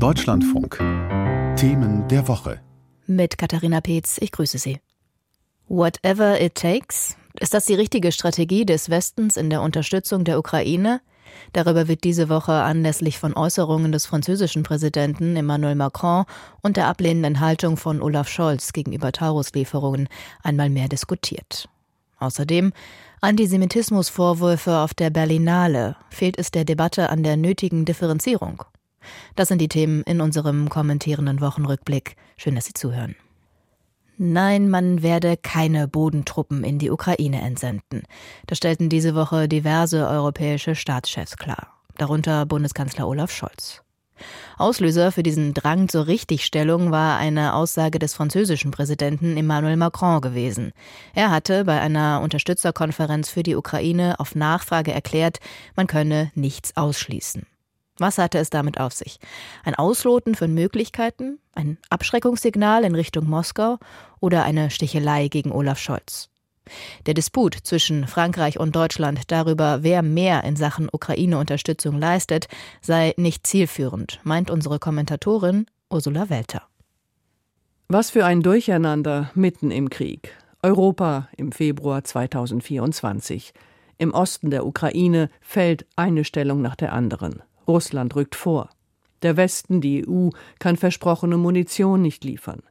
Deutschlandfunk. Themen der Woche. Mit Katharina Peetz, ich grüße Sie. Whatever it takes? Ist das die richtige Strategie des Westens in der Unterstützung der Ukraine? Darüber wird diese Woche anlässlich von Äußerungen des französischen Präsidenten Emmanuel Macron und der ablehnenden Haltung von Olaf Scholz gegenüber Tauruslieferungen einmal mehr diskutiert. Außerdem Antisemitismusvorwürfe auf der Berlinale. Fehlt es der Debatte an der nötigen Differenzierung? Das sind die Themen in unserem kommentierenden Wochenrückblick. Schön, dass Sie zuhören. Nein, man werde keine Bodentruppen in die Ukraine entsenden. Das stellten diese Woche diverse europäische Staatschefs klar, darunter Bundeskanzler Olaf Scholz. Auslöser für diesen Drang zur Richtigstellung war eine Aussage des französischen Präsidenten Emmanuel Macron gewesen. Er hatte bei einer Unterstützerkonferenz für die Ukraine auf Nachfrage erklärt, man könne nichts ausschließen. Was hatte es damit auf sich? Ein Ausloten von Möglichkeiten, ein Abschreckungssignal in Richtung Moskau oder eine Stichelei gegen Olaf Scholz? Der Disput zwischen Frankreich und Deutschland darüber, wer mehr in Sachen Ukraine-Unterstützung leistet, sei nicht zielführend, meint unsere Kommentatorin Ursula Welter. Was für ein Durcheinander mitten im Krieg. Europa im Februar 2024. Im Osten der Ukraine fällt eine Stellung nach der anderen. Russland rückt vor. Der Westen, die EU, kann versprochene Munition nicht liefern.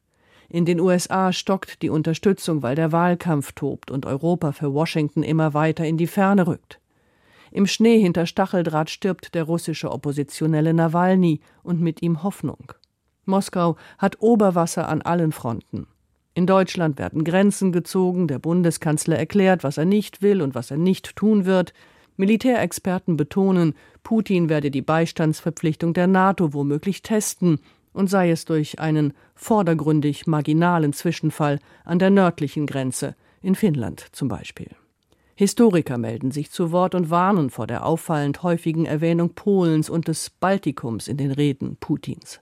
In den USA stockt die Unterstützung, weil der Wahlkampf tobt und Europa für Washington immer weiter in die Ferne rückt. Im Schnee hinter Stacheldraht stirbt der russische Oppositionelle Nawalny und mit ihm Hoffnung. Moskau hat Oberwasser an allen Fronten. In Deutschland werden Grenzen gezogen, der Bundeskanzler erklärt, was er nicht will und was er nicht tun wird, Militärexperten betonen, Putin werde die Beistandsverpflichtung der NATO womöglich testen, und sei es durch einen vordergründig marginalen Zwischenfall an der nördlichen Grenze, in Finnland zum Beispiel. Historiker melden sich zu Wort und warnen vor der auffallend häufigen Erwähnung Polens und des Baltikums in den Reden Putins.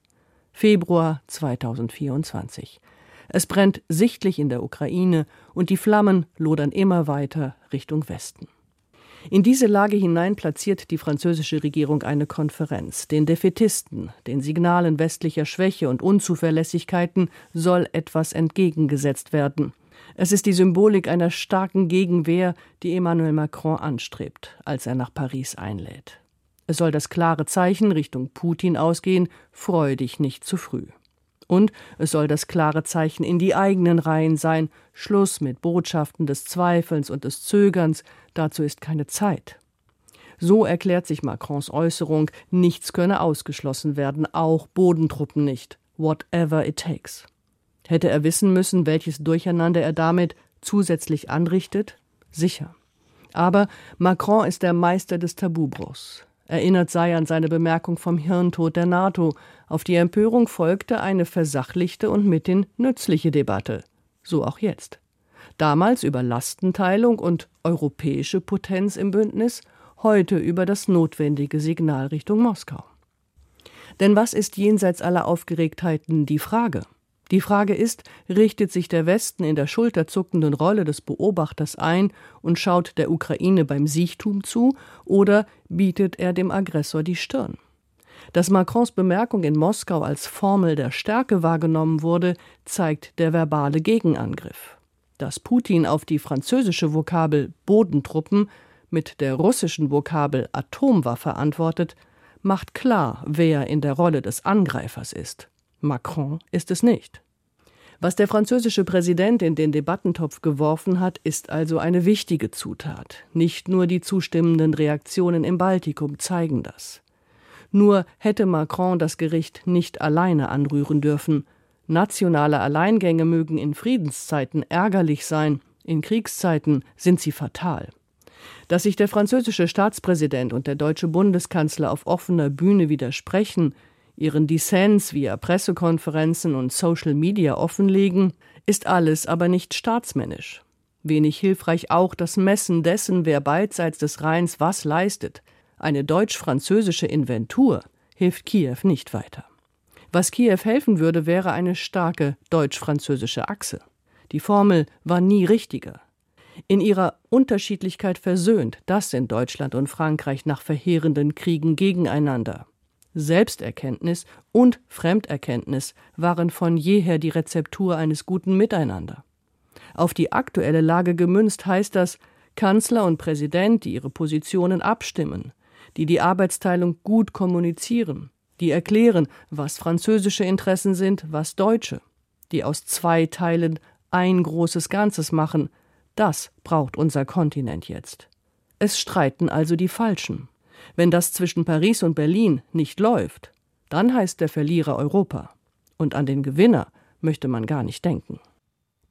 Februar 2024. Es brennt sichtlich in der Ukraine und die Flammen lodern immer weiter Richtung Westen. In diese Lage hinein platziert die französische Regierung eine Konferenz. Den Defetisten, den Signalen westlicher Schwäche und Unzuverlässigkeiten soll etwas entgegengesetzt werden. Es ist die Symbolik einer starken Gegenwehr, die Emmanuel Macron anstrebt, als er nach Paris einlädt. Es soll das klare Zeichen Richtung Putin ausgehen, freu dich nicht zu früh. Und es soll das klare Zeichen in die eigenen Reihen sein, Schluss mit Botschaften des Zweifelns und des Zögerns, dazu ist keine Zeit. So erklärt sich Macrons Äußerung, nichts könne ausgeschlossen werden, auch Bodentruppen nicht, whatever it takes. Hätte er wissen müssen, welches Durcheinander er damit zusätzlich anrichtet? Sicher. Aber Macron ist der Meister des Tabubruchs. Erinnert sei an seine Bemerkung vom Hirntod der NATO. Auf die Empörung folgte eine versachlichte und mithin nützliche Debatte. So auch jetzt. Damals über Lastenteilung und europäische Potenz im Bündnis, heute über das notwendige Signal Richtung Moskau. Denn was ist jenseits aller Aufgeregtheiten die Frage? Die Frage ist, richtet sich der Westen in der schulterzuckenden Rolle des Beobachters ein und schaut der Ukraine beim Siechtum zu, oder bietet er dem Aggressor die Stirn? Dass Macrons Bemerkung in Moskau als Formel der Stärke wahrgenommen wurde, zeigt der verbale Gegenangriff. Dass Putin auf die französische Vokabel Bodentruppen mit der russischen Vokabel Atomwaffe antwortet, macht klar, wer in der Rolle des Angreifers ist. Macron ist es nicht. Was der französische Präsident in den Debattentopf geworfen hat, ist also eine wichtige Zutat. Nicht nur die zustimmenden Reaktionen im Baltikum zeigen das. Nur hätte Macron das Gericht nicht alleine anrühren dürfen. Nationale Alleingänge mögen in Friedenszeiten ärgerlich sein, in Kriegszeiten sind sie fatal. Dass sich der französische Staatspräsident und der deutsche Bundeskanzler auf offener Bühne widersprechen, ihren Dissens via Pressekonferenzen und Social Media offenlegen, ist alles aber nicht staatsmännisch. Wenig hilfreich auch das Messen dessen, wer beidseits des Rheins was leistet. Eine deutsch-französische Inventur hilft Kiew nicht weiter. Was Kiew helfen würde, wäre eine starke deutsch-französische Achse. Die Formel war nie richtiger. In ihrer Unterschiedlichkeit versöhnt, das sind Deutschland und Frankreich nach verheerenden Kriegen gegeneinander Selbsterkenntnis und Fremderkenntnis waren von jeher die Rezeptur eines guten Miteinander. Auf die aktuelle Lage gemünzt heißt das, Kanzler und Präsident, die ihre Positionen abstimmen, die die Arbeitsteilung gut kommunizieren, die erklären, was französische Interessen sind, was deutsche, die aus zwei Teilen ein großes Ganzes machen, das braucht unser Kontinent jetzt. Es streiten also die Falschen. Wenn das zwischen Paris und Berlin nicht läuft, dann heißt der Verlierer Europa. Und an den Gewinner möchte man gar nicht denken.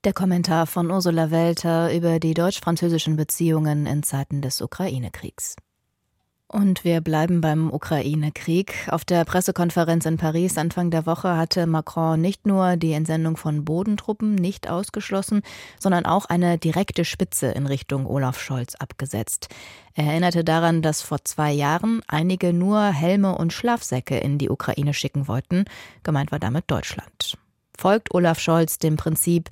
Der Kommentar von Ursula Welter über die deutsch-französischen Beziehungen in Zeiten des Ukraine-Kriegs. Und wir bleiben beim Ukraine-Krieg. Auf der Pressekonferenz in Paris Anfang der Woche hatte Macron nicht nur die Entsendung von Bodentruppen nicht ausgeschlossen, sondern auch eine direkte Spitze in Richtung Olaf Scholz abgesetzt. Er erinnerte daran, dass vor zwei Jahren einige nur Helme und Schlafsäcke in die Ukraine schicken wollten. Gemeint war damit Deutschland. Folgt Olaf Scholz dem Prinzip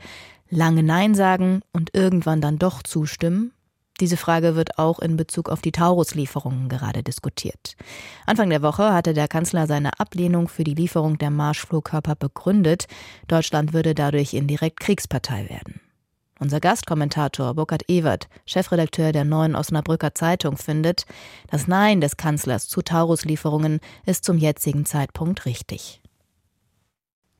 lange Nein sagen und irgendwann dann doch zustimmen? Diese Frage wird auch in Bezug auf die Taurus-Lieferungen gerade diskutiert. Anfang der Woche hatte der Kanzler seine Ablehnung für die Lieferung der Marschflugkörper begründet. Deutschland würde dadurch indirekt Kriegspartei werden. Unser Gastkommentator Burkhard Ewert, Chefredakteur der Neuen Osnabrücker Zeitung, findet, das Nein des Kanzlers zu Taurus-Lieferungen ist zum jetzigen Zeitpunkt richtig.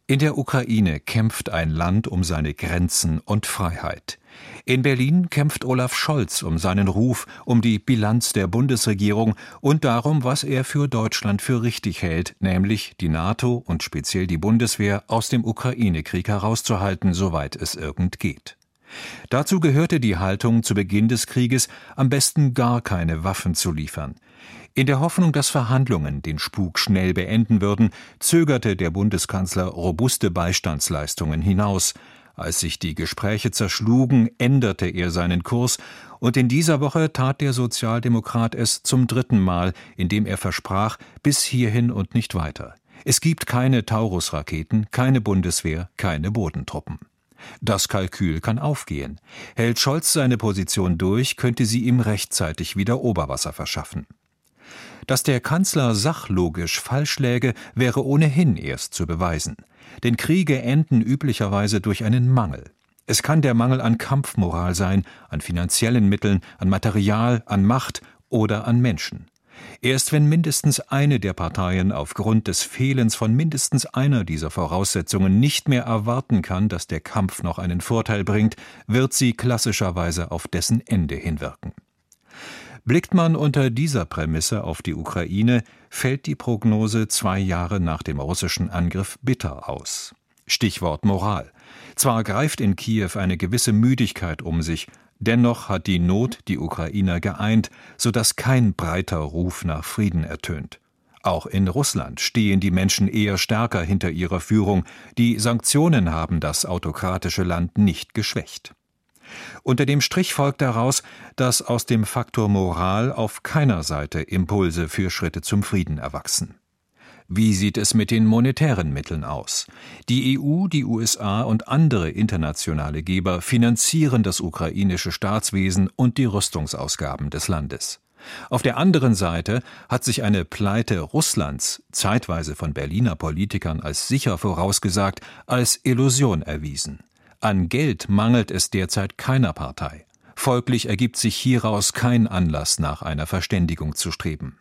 In der Ukraine kämpft ein Land um seine Grenzen und Freiheit. In Berlin kämpft Olaf Scholz um seinen Ruf, um die Bilanz der Bundesregierung und darum, was er für Deutschland für richtig hält, nämlich die NATO und speziell die Bundeswehr aus dem Ukraine-Krieg herauszuhalten, soweit es irgend geht. Dazu gehörte die Haltung zu Beginn des Krieges, am besten gar keine Waffen zu liefern. In der Hoffnung, dass Verhandlungen den Spuk schnell beenden würden, zögerte der Bundeskanzler robuste Beistandsleistungen hinaus, als sich die Gespräche zerschlugen, änderte er seinen Kurs, und in dieser Woche tat der Sozialdemokrat es zum dritten Mal, indem er versprach, bis hierhin und nicht weiter. Es gibt keine Taurus-Raketen, keine Bundeswehr, keine Bodentruppen. Das Kalkül kann aufgehen. Hält Scholz seine Position durch, könnte sie ihm rechtzeitig wieder Oberwasser verschaffen. Dass der Kanzler sachlogisch falsch läge, wäre ohnehin erst zu beweisen. Denn Kriege enden üblicherweise durch einen Mangel. Es kann der Mangel an Kampfmoral sein, an finanziellen Mitteln, an Material, an Macht oder an Menschen. Erst wenn mindestens eine der Parteien aufgrund des Fehlens von mindestens einer dieser Voraussetzungen nicht mehr erwarten kann, dass der Kampf noch einen Vorteil bringt, wird sie klassischerweise auf dessen Ende hinwirken. Blickt man unter dieser Prämisse auf die Ukraine, fällt die Prognose zwei Jahre nach dem russischen Angriff bitter aus. Stichwort Moral. Zwar greift in Kiew eine gewisse Müdigkeit um sich, dennoch hat die Not die Ukrainer geeint, so dass kein breiter Ruf nach Frieden ertönt. Auch in Russland stehen die Menschen eher stärker hinter ihrer Führung, die Sanktionen haben das autokratische Land nicht geschwächt. Unter dem Strich folgt daraus, dass aus dem Faktor Moral auf keiner Seite Impulse für Schritte zum Frieden erwachsen. Wie sieht es mit den monetären Mitteln aus? Die EU, die USA und andere internationale Geber finanzieren das ukrainische Staatswesen und die Rüstungsausgaben des Landes. Auf der anderen Seite hat sich eine Pleite Russlands, zeitweise von Berliner Politikern als sicher vorausgesagt, als Illusion erwiesen. An Geld mangelt es derzeit keiner Partei. Folglich ergibt sich hieraus kein Anlass, nach einer Verständigung zu streben.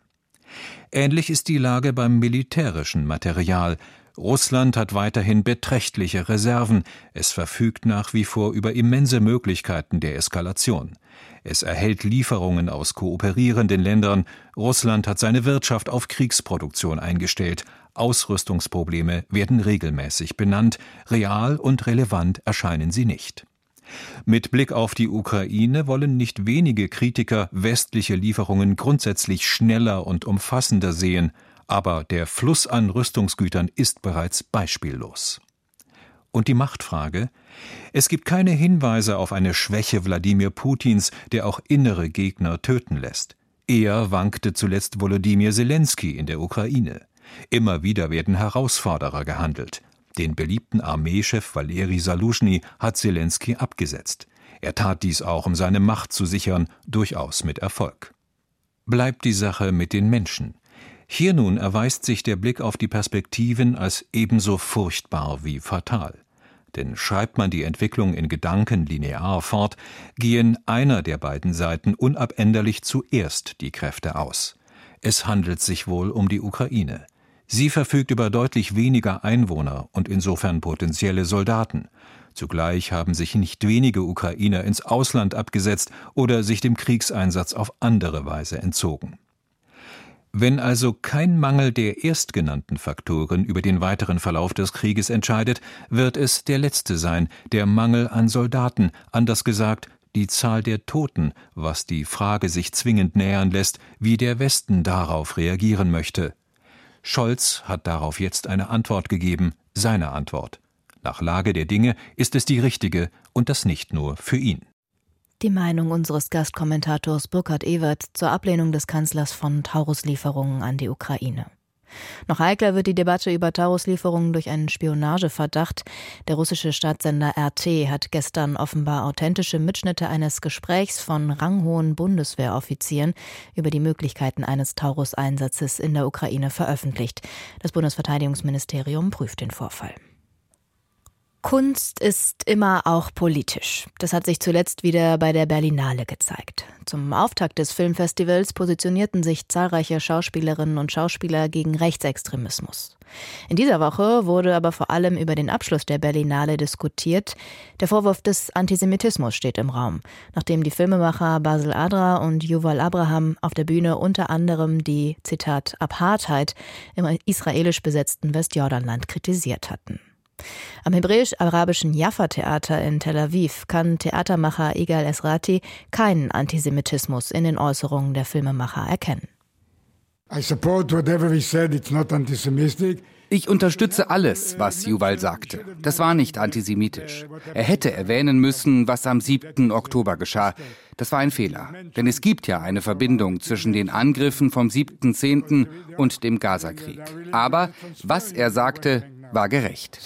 Ähnlich ist die Lage beim militärischen Material. Russland hat weiterhin beträchtliche Reserven, es verfügt nach wie vor über immense Möglichkeiten der Eskalation. Es erhält Lieferungen aus kooperierenden Ländern, Russland hat seine Wirtschaft auf Kriegsproduktion eingestellt, Ausrüstungsprobleme werden regelmäßig benannt, real und relevant erscheinen sie nicht. Mit Blick auf die Ukraine wollen nicht wenige Kritiker westliche Lieferungen grundsätzlich schneller und umfassender sehen, aber der Fluss an Rüstungsgütern ist bereits beispiellos. Und die Machtfrage? Es gibt keine Hinweise auf eine Schwäche Wladimir Putins, der auch innere Gegner töten lässt. Eher wankte zuletzt Volodymyr Zelensky in der Ukraine. Immer wieder werden Herausforderer gehandelt. Den beliebten Armeechef Valeri Saluschny hat Zelensky abgesetzt. Er tat dies auch, um seine Macht zu sichern, durchaus mit Erfolg. Bleibt die Sache mit den Menschen. Hier nun erweist sich der Blick auf die Perspektiven als ebenso furchtbar wie fatal. Denn schreibt man die Entwicklung in Gedanken linear fort, gehen einer der beiden Seiten unabänderlich zuerst die Kräfte aus. Es handelt sich wohl um die Ukraine. Sie verfügt über deutlich weniger Einwohner und insofern potenzielle Soldaten. Zugleich haben sich nicht wenige Ukrainer ins Ausland abgesetzt oder sich dem Kriegseinsatz auf andere Weise entzogen. Wenn also kein Mangel der erstgenannten Faktoren über den weiteren Verlauf des Krieges entscheidet, wird es der letzte sein, der Mangel an Soldaten, anders gesagt die Zahl der Toten, was die Frage sich zwingend nähern lässt, wie der Westen darauf reagieren möchte. Scholz hat darauf jetzt eine Antwort gegeben, seine Antwort. Nach Lage der Dinge ist es die richtige und das nicht nur für ihn. Die Meinung unseres Gastkommentators Burkhard Ewert zur Ablehnung des Kanzlers von Tauruslieferungen an die Ukraine. Noch heikler wird die Debatte über Tauruslieferungen durch einen Spionageverdacht. Der russische Staatssender RT hat gestern offenbar authentische Mitschnitte eines Gesprächs von ranghohen Bundeswehroffizieren über die Möglichkeiten eines Taurus-Einsatzes in der Ukraine veröffentlicht. Das Bundesverteidigungsministerium prüft den Vorfall. Kunst ist immer auch politisch. Das hat sich zuletzt wieder bei der Berlinale gezeigt. Zum Auftakt des Filmfestivals positionierten sich zahlreiche Schauspielerinnen und Schauspieler gegen Rechtsextremismus. In dieser Woche wurde aber vor allem über den Abschluss der Berlinale diskutiert. Der Vorwurf des Antisemitismus steht im Raum, nachdem die Filmemacher Basil Adra und Yuval Abraham auf der Bühne unter anderem die, Zitat, Apartheid im israelisch besetzten Westjordanland kritisiert hatten. Am hebräisch-arabischen Jaffa-Theater in Tel Aviv kann Theatermacher Igal Esrati keinen Antisemitismus in den Äußerungen der Filmemacher erkennen. Ich unterstütze alles, was Yuval sagte. Das war nicht antisemitisch. Er hätte erwähnen müssen, was am 7. Oktober geschah. Das war ein Fehler. Denn es gibt ja eine Verbindung zwischen den Angriffen vom 7.10. und dem Gazakrieg. Aber was er sagte, war gerecht.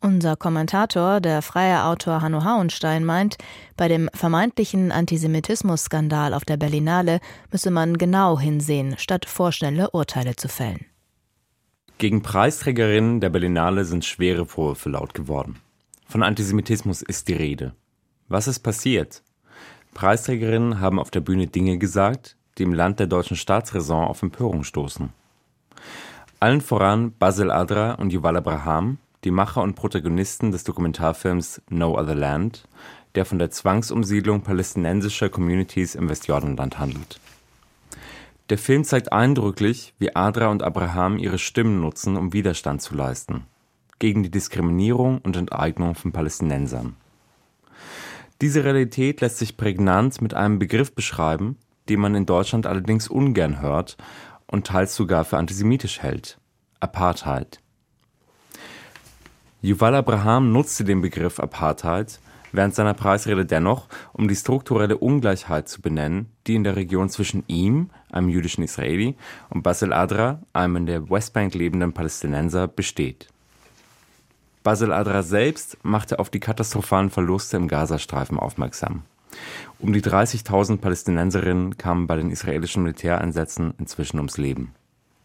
Unser Kommentator, der freie Autor Hanno Hauenstein, meint, bei dem vermeintlichen Antisemitismus-Skandal auf der Berlinale müsse man genau hinsehen, statt vorschnelle Urteile zu fällen. Gegen Preisträgerinnen der Berlinale sind schwere Vorwürfe laut geworden. Von Antisemitismus ist die Rede. Was ist passiert? Preisträgerinnen haben auf der Bühne Dinge gesagt, die im Land der deutschen Staatsräson auf Empörung stoßen. Allen voran Basil Adra und Yuval Abraham, die Macher und Protagonisten des Dokumentarfilms No Other Land, der von der Zwangsumsiedlung palästinensischer Communities im Westjordanland handelt. Der Film zeigt eindrücklich, wie Adra und Abraham ihre Stimmen nutzen, um Widerstand zu leisten gegen die Diskriminierung und Enteignung von Palästinensern. Diese Realität lässt sich prägnant mit einem Begriff beschreiben, den man in Deutschland allerdings ungern hört und teils sogar für antisemitisch hält: Apartheid. Yuval Abraham nutzte den Begriff Apartheid während seiner Preisrede dennoch, um die strukturelle Ungleichheit zu benennen, die in der Region zwischen ihm, einem jüdischen Israeli, und Basil Adra, einem in der Westbank lebenden Palästinenser, besteht. Basil Adra selbst machte auf die katastrophalen Verluste im Gazastreifen aufmerksam. Um die 30.000 Palästinenserinnen kamen bei den israelischen Militäreinsätzen inzwischen ums Leben.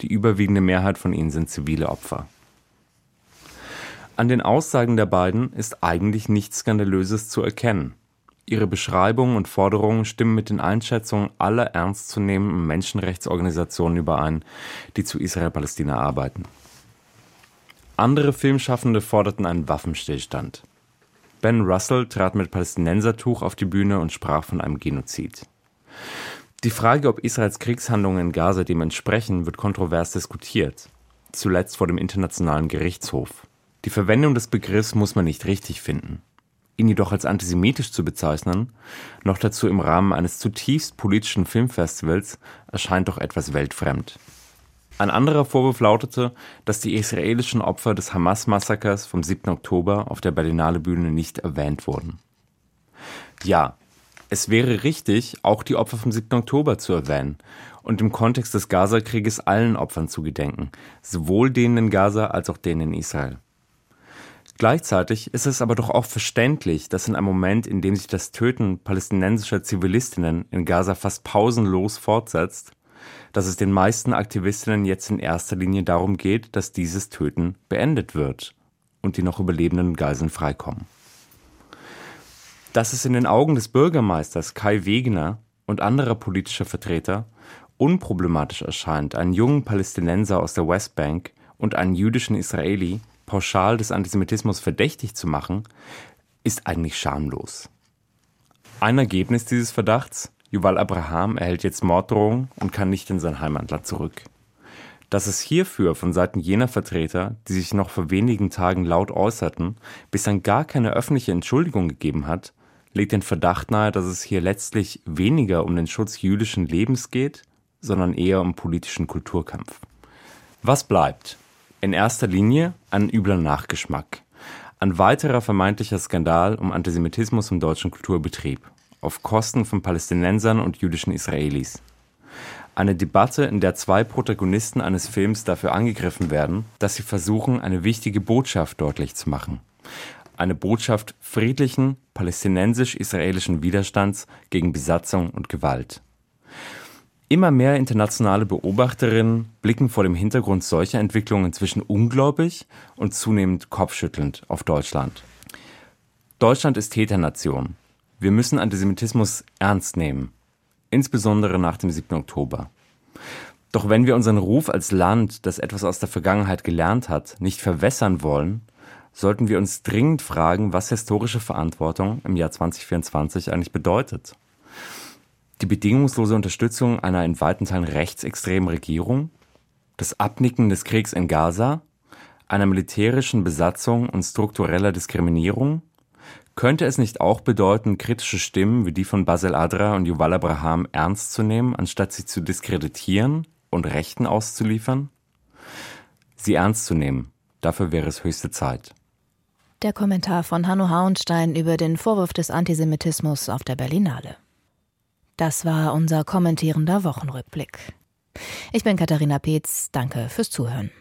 Die überwiegende Mehrheit von ihnen sind zivile Opfer. An den Aussagen der beiden ist eigentlich nichts Skandalöses zu erkennen. Ihre Beschreibungen und Forderungen stimmen mit den Einschätzungen aller ernstzunehmenden Menschenrechtsorganisationen überein, die zu Israel-Palästina arbeiten. Andere Filmschaffende forderten einen Waffenstillstand. Ben Russell trat mit Palästinensertuch auf die Bühne und sprach von einem Genozid. Die Frage, ob Israels Kriegshandlungen in Gaza dem entsprechen, wird kontrovers diskutiert, zuletzt vor dem Internationalen Gerichtshof. Die Verwendung des Begriffs muss man nicht richtig finden. Ihn jedoch als antisemitisch zu bezeichnen, noch dazu im Rahmen eines zutiefst politischen Filmfestivals, erscheint doch etwas weltfremd. Ein anderer Vorwurf lautete, dass die israelischen Opfer des Hamas-Massakers vom 7. Oktober auf der Berlinale Bühne nicht erwähnt wurden. Ja, es wäre richtig, auch die Opfer vom 7. Oktober zu erwähnen und im Kontext des Gaza-Krieges allen Opfern zu gedenken, sowohl denen in Gaza als auch denen in Israel. Gleichzeitig ist es aber doch auch verständlich, dass in einem Moment, in dem sich das Töten palästinensischer Zivilistinnen in Gaza fast pausenlos fortsetzt, dass es den meisten Aktivistinnen jetzt in erster Linie darum geht, dass dieses Töten beendet wird und die noch überlebenden Geiseln freikommen. Dass es in den Augen des Bürgermeisters Kai Wegener und anderer politischer Vertreter unproblematisch erscheint, einen jungen Palästinenser aus der Westbank und einen jüdischen Israeli pauschal des Antisemitismus verdächtig zu machen, ist eigentlich schamlos. Ein Ergebnis dieses Verdachts, Yuval Abraham erhält jetzt Morddrohungen und kann nicht in sein Heimatland zurück. Dass es hierfür von Seiten jener Vertreter, die sich noch vor wenigen Tagen laut äußerten, bislang gar keine öffentliche Entschuldigung gegeben hat, legt den Verdacht nahe, dass es hier letztlich weniger um den Schutz jüdischen Lebens geht, sondern eher um politischen Kulturkampf. Was bleibt? In erster Linie ein übler Nachgeschmack. Ein weiterer vermeintlicher Skandal um Antisemitismus im deutschen Kulturbetrieb auf Kosten von Palästinensern und jüdischen Israelis. Eine Debatte, in der zwei Protagonisten eines Films dafür angegriffen werden, dass sie versuchen, eine wichtige Botschaft deutlich zu machen. Eine Botschaft friedlichen, palästinensisch-israelischen Widerstands gegen Besatzung und Gewalt. Immer mehr internationale Beobachterinnen blicken vor dem Hintergrund solcher Entwicklungen inzwischen ungläubig und zunehmend kopfschüttelnd auf Deutschland. Deutschland ist Täternation. Wir müssen Antisemitismus ernst nehmen, insbesondere nach dem 7. Oktober. Doch wenn wir unseren Ruf als Land, das etwas aus der Vergangenheit gelernt hat, nicht verwässern wollen, sollten wir uns dringend fragen, was historische Verantwortung im Jahr 2024 eigentlich bedeutet. Die bedingungslose Unterstützung einer in weiten Teilen rechtsextremen Regierung, das Abnicken des Kriegs in Gaza, einer militärischen Besatzung und struktureller Diskriminierung, könnte es nicht auch bedeuten, kritische Stimmen wie die von Basel Adra und Yuval Abraham ernst zu nehmen, anstatt sie zu diskreditieren und Rechten auszuliefern? Sie ernst zu nehmen, dafür wäre es höchste Zeit. Der Kommentar von Hanno Hauenstein über den Vorwurf des Antisemitismus auf der Berlinale. Das war unser kommentierender Wochenrückblick. Ich bin Katharina Peetz, danke fürs Zuhören.